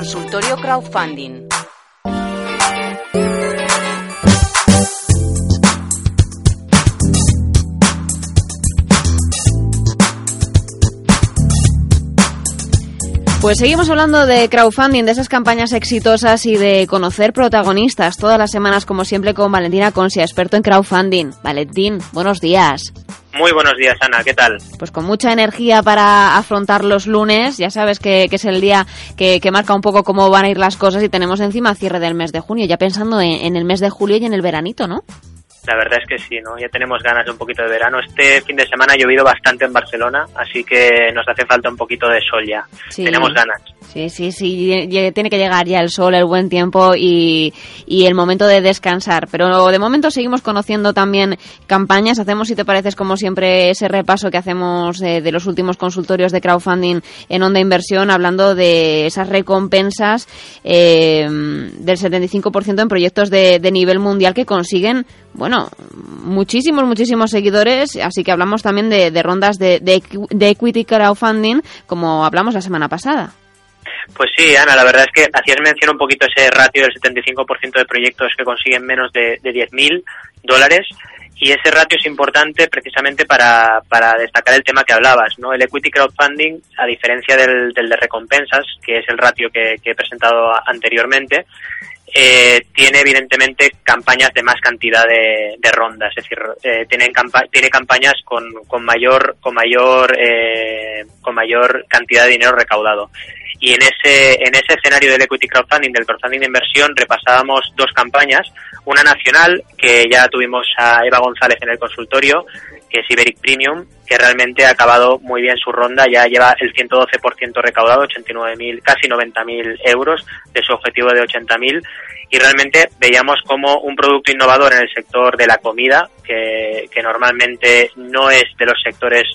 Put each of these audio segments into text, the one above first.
Consultorio Crowdfunding. Pues seguimos hablando de crowdfunding, de esas campañas exitosas y de conocer protagonistas todas las semanas, como siempre, con Valentina Consia, experto en crowdfunding. Valentín, buenos días. Muy buenos días, Ana, ¿qué tal? Pues con mucha energía para afrontar los lunes, ya sabes que, es el día que, marca un poco cómo van a ir las cosas y tenemos encima cierre del mes de junio, ya pensando en el mes de julio y en el veranito, ¿no? La verdad es que sí, ¿no? Ya tenemos ganas de un poquito de verano. Este fin de semana ha llovido bastante en Barcelona, así que nos hace falta un poquito de sol ya. Tenemos ganas. Sí, sí, sí, tiene que llegar ya el sol, el buen tiempo y, y, el momento de descansar. Pero de momento seguimos conociendo también campañas. Hacemos, si te pareces, como siempre, ese repaso que hacemos de, los últimos consultorios de crowdfunding en Onda Inversión, hablando de esas recompensas eh, del 75% en proyectos de, de nivel mundial que consiguen, bueno, muchísimos, muchísimos seguidores. Así que hablamos también de, de rondas de, de equity crowdfunding, como hablamos la semana pasada. Pues sí, Ana, la verdad es que hacías mención un poquito ese ratio del 75% de proyectos que consiguen menos de, de 10.000 dólares y ese ratio es importante precisamente para, para destacar el tema que hablabas, ¿no? El equity crowdfunding, a diferencia del, del de recompensas, que es el ratio que, he presentado anteriormente, eh, tiene evidentemente campañas de más cantidad de, rondas, es decir, eh, tiene, tiene campañas con, con mayor con mayor eh, con mayor cantidad de dinero recaudado. Y en ese, en ese escenario del equity crowdfunding, del crowdfunding de inversión, repasábamos dos campañas. Una nacional, que ya tuvimos a Eva González en el consultorio, que es Iberic Premium, que realmente ha acabado muy bien su ronda, ya lleva el 112% recaudado, 89.000, casi 90.000 euros de su objetivo de 80.000 y realmente veíamos como un producto innovador en el sector de la comida, que, que normalmente no es de los sectores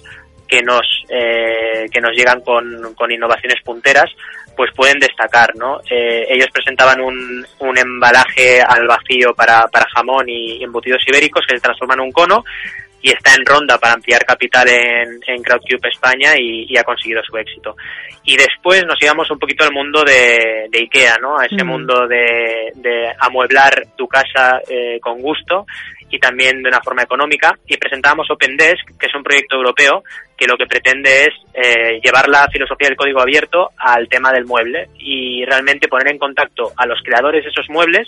que nos, eh, que nos llegan con, con, innovaciones punteras, pues pueden destacar, ¿no? Eh, ellos presentaban un, un embalaje al vacío para, para jamón y embutidos ibéricos que se transforman en un cono y está en ronda para ampliar capital en, en Crowdcube España y, ha conseguido su éxito. Y después nos íbamos un poquito al mundo de, de IKEA, ¿no? A ese mm. mundo de, de, amueblar tu casa eh, con gusto y también de una forma económica y presentábamos OpenDesk, que es un proyecto europeo que lo que pretende es eh, llevar la filosofía del código abierto al tema del mueble y realmente poner en contacto a los creadores de esos muebles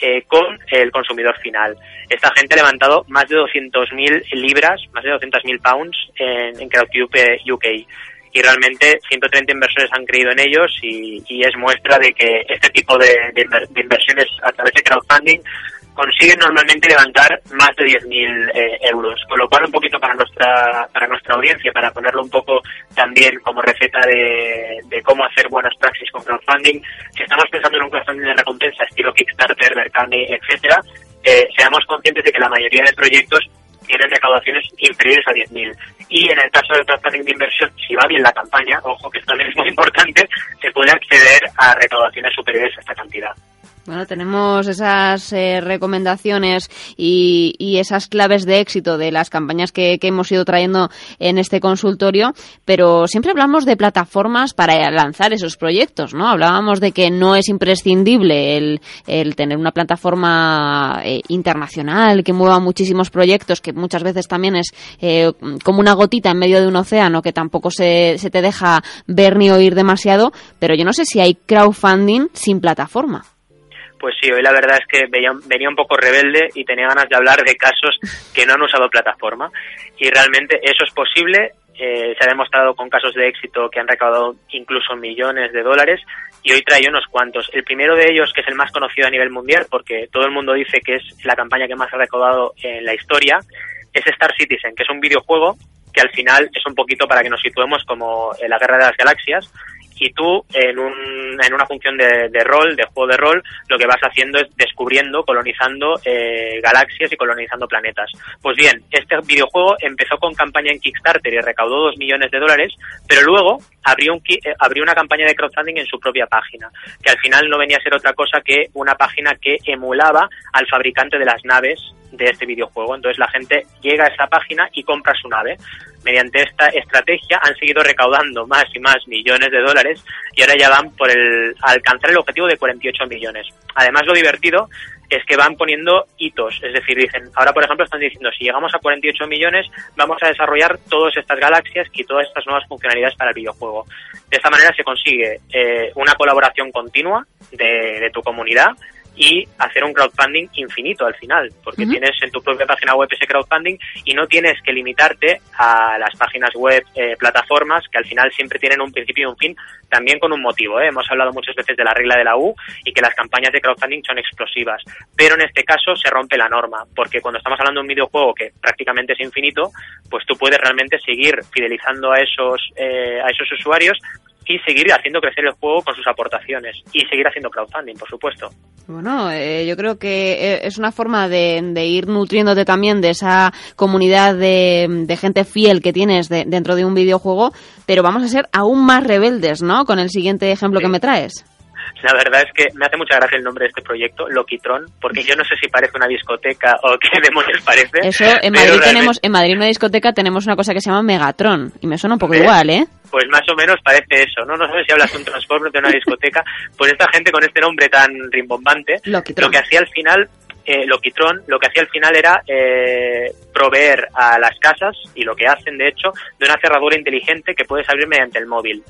eh, con el consumidor final. Esta gente ha levantado más de 200.000 libras, más de 200.000 pounds en, en Crowdcube UK y realmente 130 inversores han creído en ellos y, es muestra de que este tipo de, inversiones a través de crowdfunding consiguen normalmente levantar más de 10.000 eh, euros, con lo cual un poquito para nuestra para nuestra audiencia, para ponerlo un poco también como receta de, cómo hacer buenas praxis con crowdfunding, si estamos pensando en un crowdfunding de recompensa estilo Kickstarter, Mercani, etcétera, eh, seamos conscientes de que la mayoría de proyectos tienen recaudaciones inferiores a 10.000. Y en el caso del crowdfunding de inversión, si va bien la campaña, ojo que esto también es muy importante, se puede acceder a recaudaciones superiores a esta cantidad. Bueno, tenemos esas eh, recomendaciones y, y, esas claves de éxito de las campañas que, que, hemos ido trayendo en este consultorio, pero siempre hablamos de plataformas para lanzar esos proyectos, ¿no? Hablábamos de que no es imprescindible el, el tener una plataforma eh, internacional que mueva muchísimos proyectos, que muchas veces también es eh, como una gotita en medio de un océano que tampoco se, se te deja ver ni oír demasiado, pero yo no sé si hay crowdfunding sin plataforma. Pues sí, hoy la verdad es que venía un poco rebelde y tenía ganas de hablar de casos que no han usado plataforma. Y realmente eso es posible. Eh, se ha demostrado con casos de éxito que han recaudado incluso millones de dólares y hoy traigo unos cuantos. El primero de ellos, que es el más conocido a nivel mundial, porque todo el mundo dice que es la campaña que más ha recaudado en la historia, es Star Citizen, que es un videojuego que al final es un poquito para que nos situemos como en la Guerra de las Galaxias y tú en, un, en una función de, rol, de juego de rol, lo que vas haciendo es descubriendo, colonizando eh, galaxias y colonizando planetas. Pues bien, este videojuego empezó con campaña en Kickstarter y recaudó dos millones de dólares, pero luego eh, abrió una campaña de crowdfunding en su propia página, que al final no venía a ser otra cosa que una página que emulaba al fabricante de las naves de este videojuego. Entonces la gente llega a esa página y compra su nave. Mediante esta estrategia han seguido recaudando más y más millones de dólares y ahora ya van por el alcanzar el objetivo de 48 millones. Además lo divertido es que van poniendo hitos, es decir, dicen, ahora por ejemplo están diciendo, si llegamos a 48 millones, vamos a desarrollar todas estas galaxias y todas estas nuevas funcionalidades para el videojuego. De esta manera se consigue eh, una colaboración continua de, de tu comunidad y hacer un crowdfunding infinito al final, porque tienes en tu propia página web ese crowdfunding y no tienes que limitarte a las páginas web, eh, plataformas, que al final siempre tienen un principio y un fin, también con un motivo. ¿eh? Hemos hablado muchas veces de la regla de la U y que las campañas de crowdfunding son explosivas, pero en este caso se rompe la norma, porque cuando estamos hablando de un videojuego que prácticamente es infinito, pues tú puedes realmente seguir fidelizando a esos, eh, a esos usuarios y seguir haciendo crecer el juego con sus aportaciones y seguir haciendo crowdfunding, por supuesto. Bueno, eh, yo creo que eh, es una forma de, ir nutriéndote también de esa comunidad de, gente fiel que tienes dentro de un videojuego, pero vamos a ser aún más rebeldes, ¿no? Con el siguiente ejemplo que me traes. La verdad es que me hace mucha gracia el nombre de este proyecto, Loquitron, porque yo no sé si parece una discoteca o qué demonios parece. Eso, en Madrid tenemos, en Madrid una discoteca tenemos una cosa que se llama Megatron, y me suena un poco igual, ¿eh? Pues más o menos parece eso, ¿no? No sé si hablas de un transformer de una discoteca, pues esta gente con este nombre tan rimbombante, lo que hacía al final eh, Loquitron lo que hacía al final era eh, proveer a las casas, y lo que hacen de hecho, de una cerradura inteligente que puedes abrir mediante el móvil.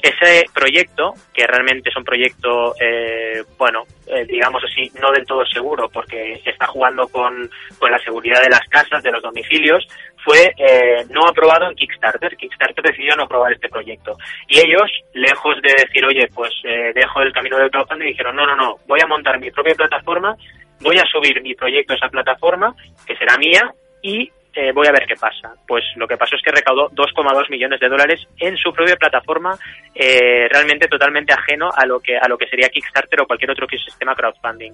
Ese proyecto, que realmente es un proyecto, eh, bueno, eh, digamos así, no del todo seguro, porque está jugando con, con la seguridad de las casas, de los domicilios, fue eh, no aprobado en Kickstarter. Kickstarter decidió no aprobar este proyecto. Y ellos, lejos de decir, oye, pues dejo el camino del crowdfunding, dijeron, no, no, no, voy a montar mi propia plataforma, voy a subir mi proyecto a esa plataforma, que será mía, y eh, voy a ver qué pasa. Pues lo que pasó es que recaudó 2,2 millones de dólares en su propia plataforma, eh, realmente totalmente ajeno a lo que a lo que sería Kickstarter o cualquier otro sistema crowdfunding.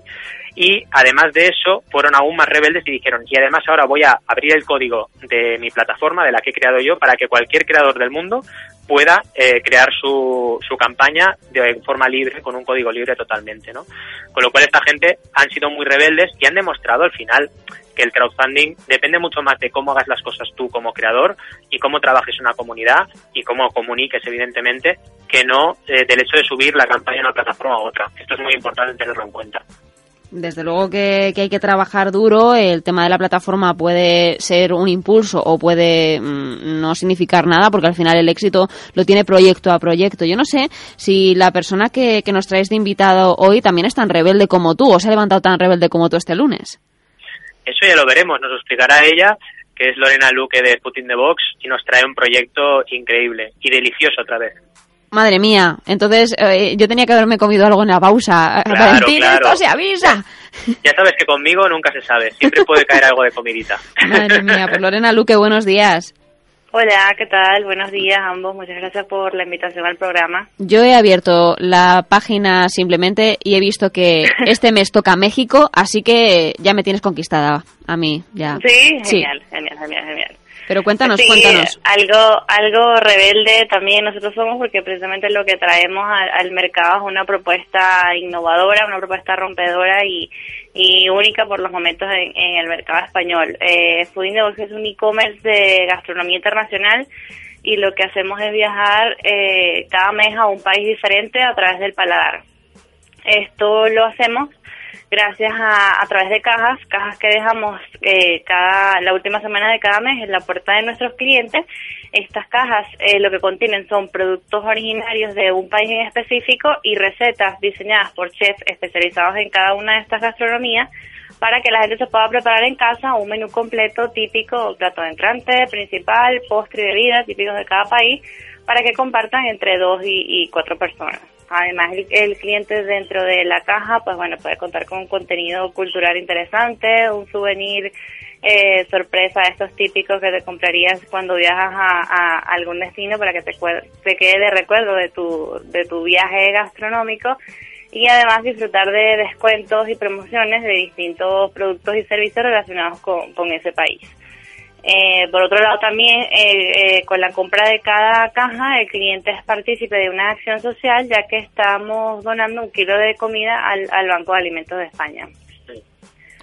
Y además de eso, fueron aún más rebeldes y dijeron, y además ahora voy a abrir el código de mi plataforma, de la que he creado yo, para que cualquier creador del mundo pueda eh, crear su, su campaña de forma libre, con un código libre totalmente, ¿no? Con lo cual esta gente han sido muy rebeldes y han demostrado al final que el crowdfunding depende mucho más de cómo hagas las cosas tú como creador y cómo trabajes una comunidad y cómo comuniques, evidentemente, que no eh, del hecho de subir la campaña de una plataforma a otra. Esto es muy importante tenerlo en cuenta. Desde luego que, hay que trabajar duro. El tema de la plataforma puede ser un impulso o puede mm, no significar nada, porque al final el éxito lo tiene proyecto a proyecto. Yo no sé si la persona que, que nos traes de invitado hoy también es tan rebelde como tú, o se ha levantado tan rebelde como tú este lunes. Eso ya lo veremos, nos lo explicará ella, que es Lorena Luque de Putin the Box, y nos trae un proyecto increíble y delicioso otra vez. Madre mía, entonces eh, yo tenía que haberme comido algo en la pausa. Claro, claro. esto se avisa. Ya sabes que conmigo nunca se sabe, siempre puede caer algo de comidita. Madre mía, pues Lorena Luque, buenos días. Hola, ¿qué tal? Buenos días a ambos. Muchas gracias por la invitación al programa. Yo he abierto la página simplemente y he visto que este mes toca México, así que ya me tienes conquistada a mí, ya. Sí, genial, genial, genial, genial. Pero cuéntanos, cuéntanos. Algo, algo rebelde también nosotros somos porque precisamente lo que traemos al, mercado es una propuesta innovadora, una propuesta rompedora y, y única por los momentos en, el mercado español. Eh, Fooding es un e-commerce de gastronomía internacional y lo que hacemos es viajar eh, cada mes a un país diferente a través del paladar. Esto lo hacemos gracias a, a través de cajas, cajas que dejamos eh, cada la última semana de cada mes en la puerta de nuestros clientes. Estas cajas eh, lo que contienen son productos originarios de un país en específico y recetas diseñadas por chefs especializados en cada una de estas gastronomías para que la gente se pueda preparar en casa un menú completo típico, plato de entrante, principal, postre y bebida típicos de cada país para que compartan entre dos y cuatro personas. Además, el, cliente dentro de la caja, pues bueno, puede contar con un contenido cultural interesante, un souvenir eh, sorpresa, estos típicos que te comprarías cuando viajas a, algún destino para que te, te quede de recuerdo de tu, de tu viaje gastronómico y además disfrutar de descuentos y promociones de distintos productos y servicios relacionados con, con ese país. Eh, por otro lado, también eh, eh, con la compra de cada caja, el cliente es partícipe de una acción social, ya que estamos donando un kilo de comida al, al Banco de Alimentos de España.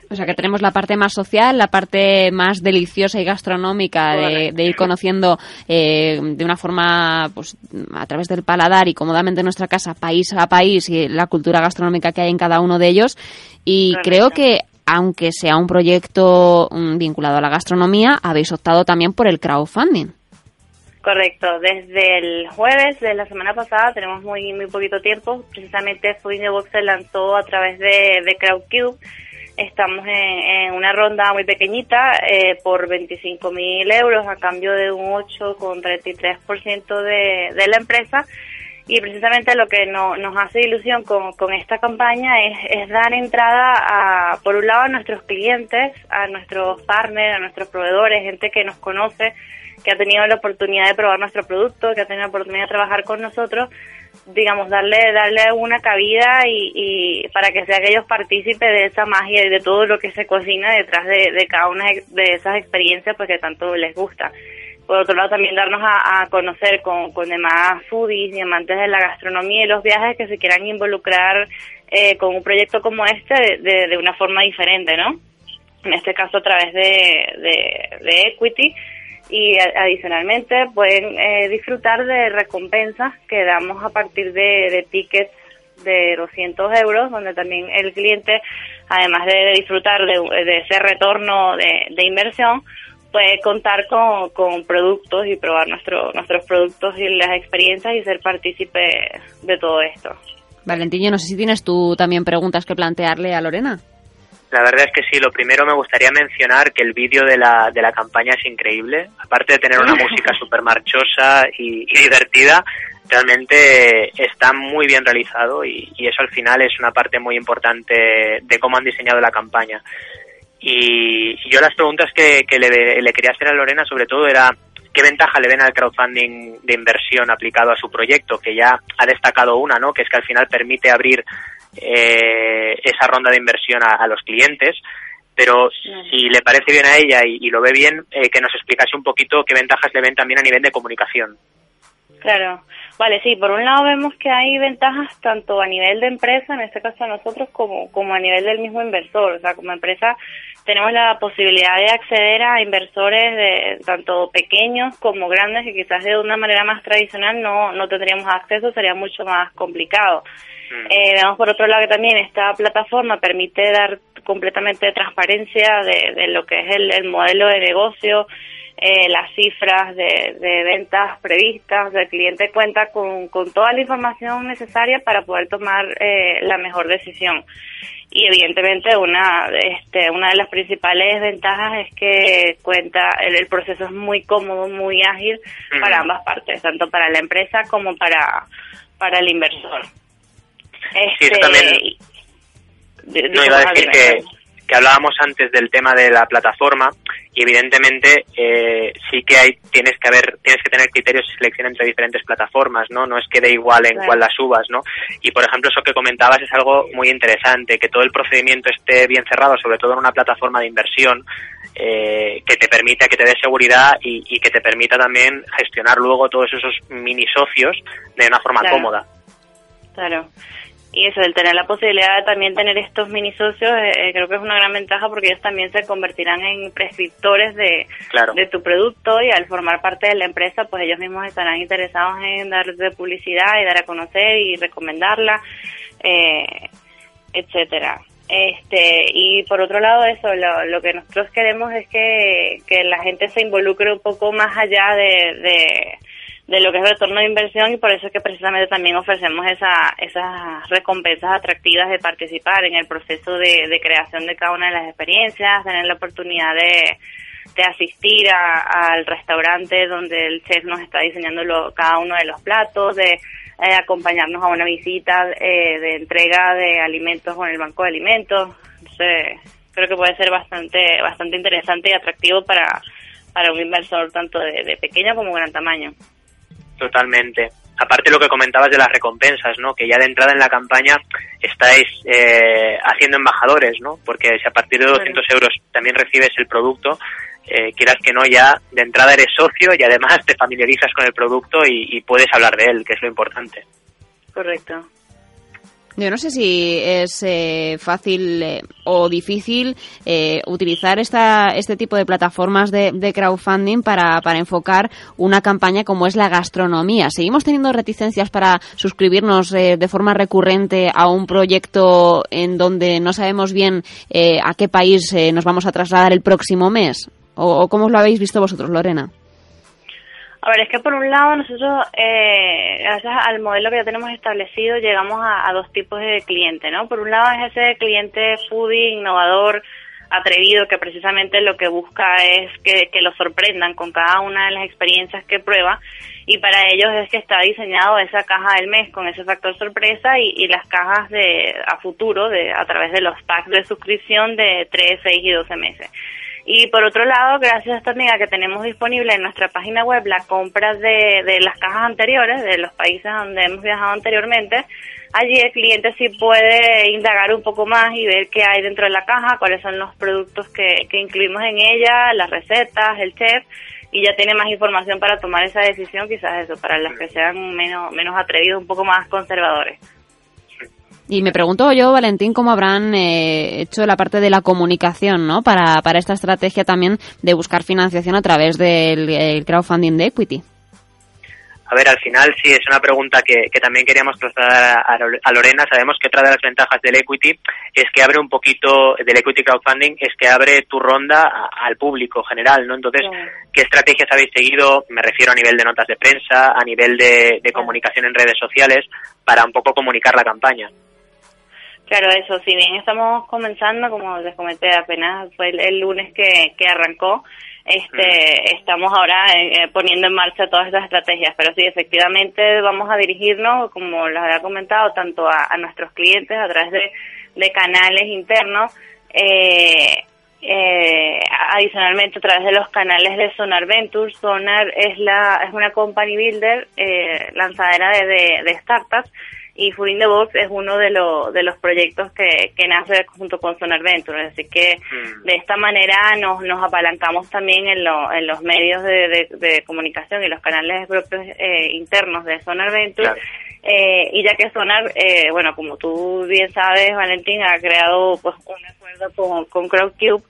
O sea que tenemos la parte más social, la parte más deliciosa y gastronómica de, de ir conociendo eh, de una forma, pues a través del paladar y cómodamente en nuestra casa, país a país y la cultura gastronómica que hay en cada uno de ellos. Y Correcto. creo que aunque sea un proyecto mm, vinculado a la gastronomía, habéis optado también por el crowdfunding. Correcto, desde el jueves de la semana pasada tenemos muy muy poquito tiempo, precisamente Food Box se lanzó a través de, CrowdCube, estamos en, en una ronda muy pequeñita eh, por 25 mil euros a cambio de un 8,33% de, de la empresa y precisamente lo que no- nos hace ilusión con, con esta campaña es, es dar entrada a, por un lado, a nuestros clientes, a nuestros partners, a nuestros proveedores, gente que nos conoce, que ha tenido la oportunidad de probar nuestro producto, que ha tenido la oportunidad de trabajar con nosotros, digamos, darle darle una cabida y, y para que sea que ellos partícipes de esa magia y de todo lo que se cocina detrás de, de cada una de esas experiencias pues que tanto les gusta por otro lado también darnos a, conocer con, con demás foodies y amantes de la gastronomía y los viajes que se quieran involucrar eh, con un proyecto como este de, de, una forma diferente, ¿no? En este caso a través de, de, Equity y adicionalmente pueden eh, disfrutar de recompensas que damos a partir de, de tickets de 200 euros, donde también el cliente, además de disfrutar de, de ese retorno de, de inversión, puede contar con, con productos y probar nuestro, nuestros productos y las experiencias y ser partícipe de todo esto. Valentín, yo no sé si tienes tú también preguntas que plantearle a Lorena. La verdad es que sí, lo primero me gustaría mencionar que el vídeo de la, de la campaña es increíble. Aparte de tener una música súper marchosa y, y divertida, realmente está muy bien realizado y, y eso al final es una parte muy importante de cómo han diseñado la campaña. Y yo las preguntas que, que le, quería hacer a Lorena sobre todo era qué ventaja le ven al crowdfunding de inversión aplicado a su proyecto, que ya ha destacado una, ¿no? Que es que al final permite abrir eh, esa ronda de inversión a, los clientes. Pero si le parece bien a ella y, y lo ve bien, eh, que nos explicase un poquito qué ventajas le ven también a nivel de comunicación. Claro. Vale, sí, por un lado vemos que hay ventajas tanto a nivel de empresa, en este caso a nosotros, como, como a nivel del mismo inversor. O sea, como empresa tenemos la posibilidad de acceder a inversores de tanto pequeños como grandes que quizás de una manera más tradicional no, no tendríamos acceso, sería mucho más complicado. Eh, vemos por otro lado que también esta plataforma permite dar completamente transparencia de, de lo que es el, el modelo de negocio, eh, las cifras de, de ventas previstas, el cliente cuenta con, con toda la información necesaria para poder tomar eh, la mejor decisión. Y evidentemente una, este, una de las principales ventajas es que cuenta, el, el proceso es muy cómodo, muy ágil para ambas partes, tanto para la empresa como para, para el inversor. Sí, eso también- No, iba a decir que, que hablábamos antes del tema de la plataforma y evidentemente eh, sí que hay tienes que haber tienes que tener criterios de selección entre diferentes plataformas, ¿no? No es que dé igual en Claro. cuál las subas, ¿no? Y por ejemplo eso que comentabas es algo muy interesante, que todo el procedimiento esté bien cerrado, sobre todo en una plataforma de inversión. eh, que te permita, que te dé seguridad y, y que te permita también gestionar luego todos esos mini socios de una forma Claro. cómoda. Claro. Y eso, el tener la posibilidad de también tener estos mini socios, eh, eh, creo que es una gran ventaja porque ellos también se convertirán en prescriptores de, Claro. de tu producto y al formar parte de la empresa, pues ellos mismos estarán interesados en dar de publicidad y dar a conocer y recomendarla, eh, etcétera. Este, y por otro lado eso, lo, lo que nosotros queremos es que, que la gente se involucre un poco más allá de, de, de lo que es retorno de inversión y por eso es que precisamente también ofrecemos esa, esas recompensas atractivas de participar en el proceso de, creación de cada una de las experiencias, tener la oportunidad de, asistir a- al restaurante donde el chef nos está diseñando cada uno de los platos, de eh, acompañarnos a una visita eh, de entrega de alimentos con el banco de alimentos. Creo que puede ser bastante bastante interesante y atractivo para, para un inversor tanto de, de pequeño como gran tamaño. Totalmente. Aparte lo que comentabas de las recompensas, ¿no? Que ya de entrada en la campaña estáis eh, haciendo embajadores, ¿no? Porque si a partir de 200 euros también recibes el producto, eh, quieras que no, ya de entrada eres socio y además te familiarizas con el producto y, y puedes hablar de él, que es lo importante. Correcto. Yo no sé si es eh, fácil eh, o difícil eh, utilizar esta, este tipo de plataformas de, crowdfunding para, para, enfocar una campaña como es la gastronomía. ¿Seguimos teniendo reticencias para suscribirnos de forma recurrente a un proyecto en donde no sabemos bien a qué país nos vamos a trasladar el próximo mes? ¿O, o cómo lo habéis visto vosotros, Lorena? A ver, es que por un lado nosotros, eh, gracias al modelo que ya tenemos establecido, llegamos a, dos tipos de cliente, ¿no? Por un lado es ese cliente foodie, innovador, atrevido, que precisamente lo que busca es que, que lo sorprendan con cada una de las experiencias que prueba y para ellos es que está diseñado esa caja del mes con ese factor sorpresa y, y las cajas de a futuro de a través de los packs de suscripción de 3, 6 y 12 meses. Y por otro lado, gracias a que tenemos disponible en nuestra página web la compra de, de las cajas anteriores, de los países donde hemos viajado anteriormente, allí el cliente sí puede indagar un poco más y ver qué hay dentro de la caja, cuáles son los productos que, que incluimos en ella, las recetas, el chef, y ya tiene más información para tomar esa decisión, quizás eso, para las que sean menos, menos atrevidos, un poco más conservadores. Y me pregunto yo, Valentín, cómo habrán eh, hecho la parte de la comunicación, ¿no? Para, para esta estrategia también de buscar financiación a través del crowdfunding de Equity. A ver, al final sí es una pregunta que, que también queríamos trasladar a, a, Lorena. Sabemos que otra de las ventajas del equity es que abre un poquito del equity crowdfunding, es que abre tu ronda a, al público general, ¿no? Entonces, ¿qué estrategias habéis seguido? Me refiero a nivel de notas de prensa, a nivel de, de comunicación en redes sociales, para un poco comunicar la campaña. Claro, eso, si bien estamos comenzando, como les comenté, apenas fue el, el lunes que, que arrancó, este, estamos ahora eh, poniendo en marcha todas estas estrategias, pero sí, efectivamente vamos a dirigirnos, como les había comentado, tanto a, a nuestros clientes a través de, de canales internos, eh, eh, adicionalmente a través de los canales de Sonar Ventures. Sonar es la es una company builder eh, lanzadera de, de, de startups y Food in the Box es uno de, lo, de los proyectos que, que nace junto con Sonar Venture, así que mm. de esta manera nos, nos apalancamos también en, lo, en los medios de, de, de, comunicación y los canales propios eh, internos de Sonar Venture. Claro. Eh, y ya que Sonar, eh, bueno, como tú bien sabes, Valentín ha creado pues un acuerdo con, con Crowdcube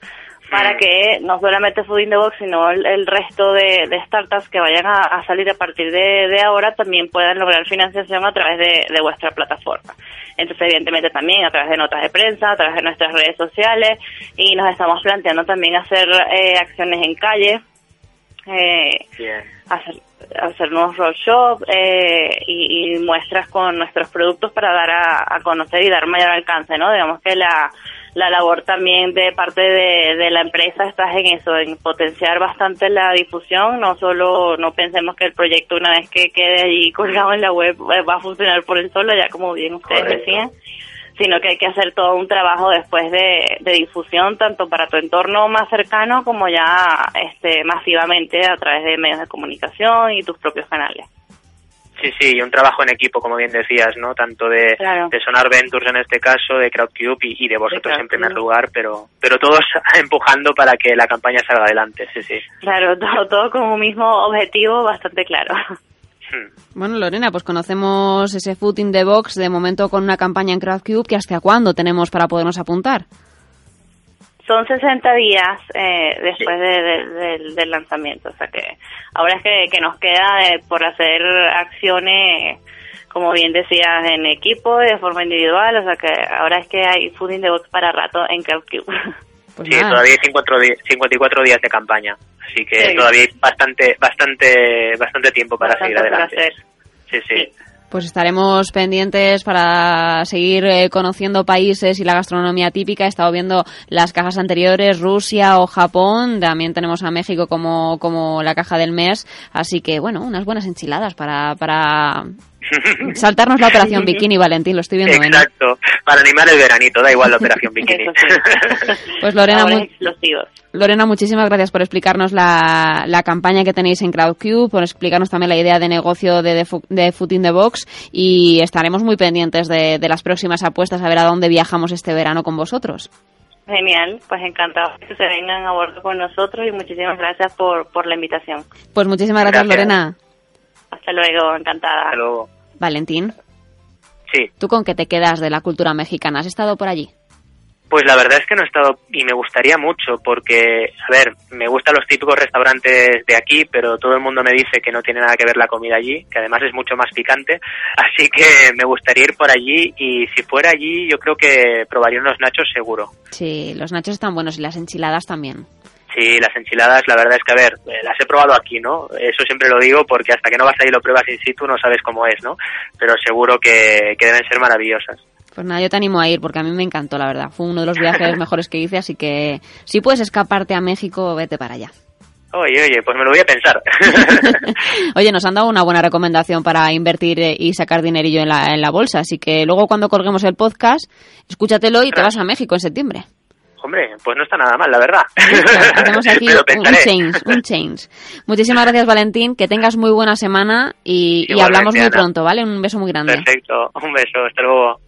para que no solamente Food in the Box, sino el, el resto de, de, startups que vayan a, a salir a partir de, de, ahora también puedan lograr financiación a través de, de, vuestra plataforma. Entonces, evidentemente también a través de notas de prensa, a través de nuestras redes sociales y nos estamos planteando también hacer eh, acciones en calle, eh, hacer, hacer nuevos roadshows eh, y, y, muestras con nuestros productos para dar a, a conocer y dar mayor alcance, ¿no? Digamos que la la labor también de parte de, de, la empresa está en eso, en potenciar bastante la difusión, no solo no pensemos que el proyecto una vez que quede allí colgado en la web eh, va a funcionar por el solo, ya como bien ustedes Correcto. decían, sino que hay que hacer todo un trabajo después de, de, difusión tanto para tu entorno más cercano como ya este masivamente a través de medios de comunicación y tus propios canales. Sí, sí, y un trabajo en equipo, como bien decías, ¿no? Tanto de, claro. de Sonar Ventures en este caso, de Crowdcube y, y de vosotros de en primer lugar, pero pero todos empujando para que la campaña salga adelante, sí, sí. Claro, todo, todo con un mismo objetivo bastante claro. Hmm. Bueno, Lorena, pues conocemos ese Food in the Box de momento con una campaña en Crowdcube que hasta cuándo tenemos para podernos apuntar. Son 60 días eh, después sí. de, de, de, del lanzamiento, o sea que ahora es que, que nos queda eh, por hacer acciones, como bien decías, en equipo, de forma individual, o sea que ahora es que hay Food in the Box para rato en Crowdcube. Pues sí, nada. todavía hay 54 días de campaña, así que sí. todavía hay bastante, bastante, bastante tiempo para bastante seguir adelante. Sí, sí. sí. Pues estaremos pendientes para seguir eh, conociendo países y la gastronomía típica. He estado viendo las cajas anteriores, Rusia o Japón. También tenemos a México como, como la caja del mes. Así que, bueno, unas buenas enchiladas para, para saltarnos la operación bikini, Valentín, lo estoy viendo. Exacto, ¿no? para animar el veranito, da igual la operación bikini. pues Lorena, muy... Lorena, muchísimas gracias por explicarnos la, la, campaña que tenéis en Crowdcube, por explicarnos también la idea de negocio de, de, de Food in the Box y estaremos muy pendientes de, de las próximas apuestas a ver a dónde viajamos este verano con vosotros. Genial, pues encantados que se vengan a bordo con nosotros y muchísimas gracias por, por la invitación. Pues muchísimas gracias, Gracias. Lorena. Hasta luego, encantada. Hasta luego. Valentín, Sí, ¿tú con qué te quedas de la cultura mexicana? ¿Has estado por allí? Pues la verdad es que no he estado y me gustaría mucho porque, a ver, me gustan los típicos restaurantes de aquí, pero todo el mundo me dice que no tiene nada que ver la comida allí, que además es mucho más picante, así que me gustaría ir por allí y si fuera allí yo creo que probaría unos nachos seguro. Sí, los nachos están buenos y las enchiladas también. Sí, las enchiladas, la verdad es que, a ver, eh, las he probado aquí, ¿no? Eso siempre lo digo porque hasta que no vas ahí y lo pruebas in situ no sabes cómo es, ¿no? Pero seguro que, que deben ser maravillosas. Pues nada, yo te animo a ir porque a mí me encantó, la verdad. Fue uno de los viajes mejores que hice, así que si puedes escaparte a México, vete para allá. Oye, oye, pues me lo voy a pensar. Oye, nos han dado una buena recomendación para invertir eh, y sacar dinerillo en la, en la bolsa, así que luego cuando colguemos el podcast, escúchatelo y te vas a México en septiembre. Hombre, pues no está nada mal, la verdad. Hacemos aquí un change, un change. Muchísimas gracias, Valentín. Que tengas muy buena semana y, y hablamos muy pronto, ¿vale? Un beso muy grande. Perfecto, un beso, hasta luego.